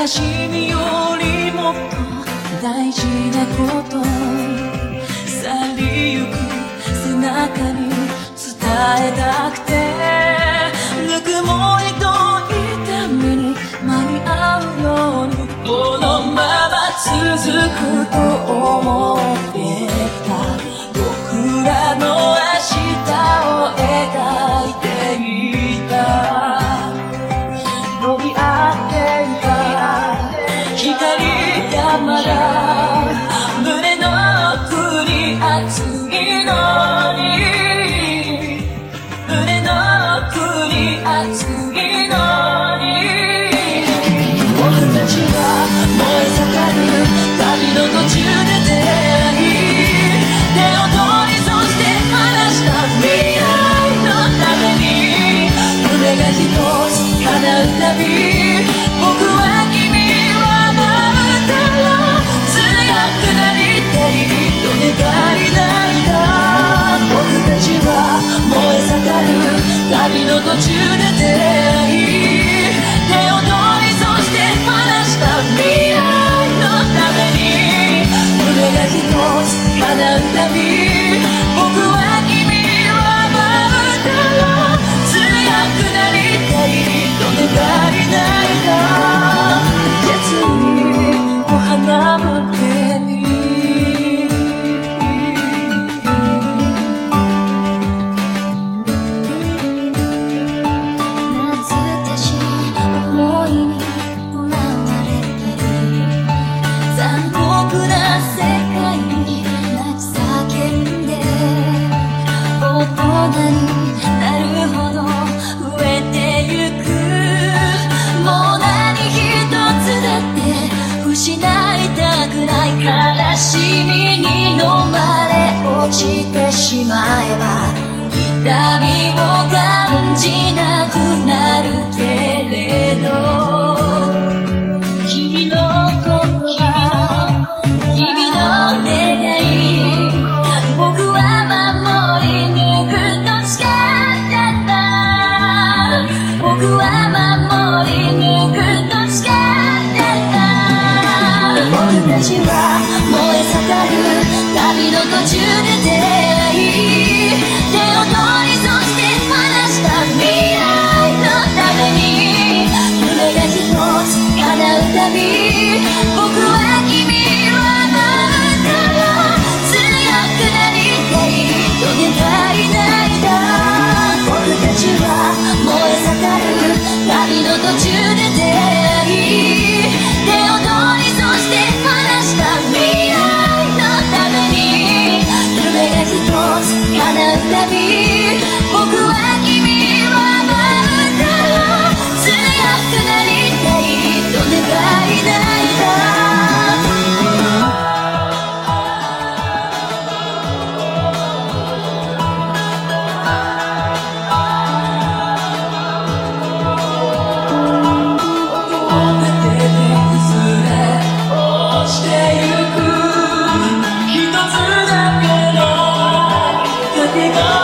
悲しみよりもっと大事なこと去りゆく背中に伝えたくてぬくもりと痛みに間に合うようにこのまま続くと思ってた僕らの途中で出会うは燃え盛る旅の途中で出会い手を取りそして話した未来のために夢が一つ叶うたび every night.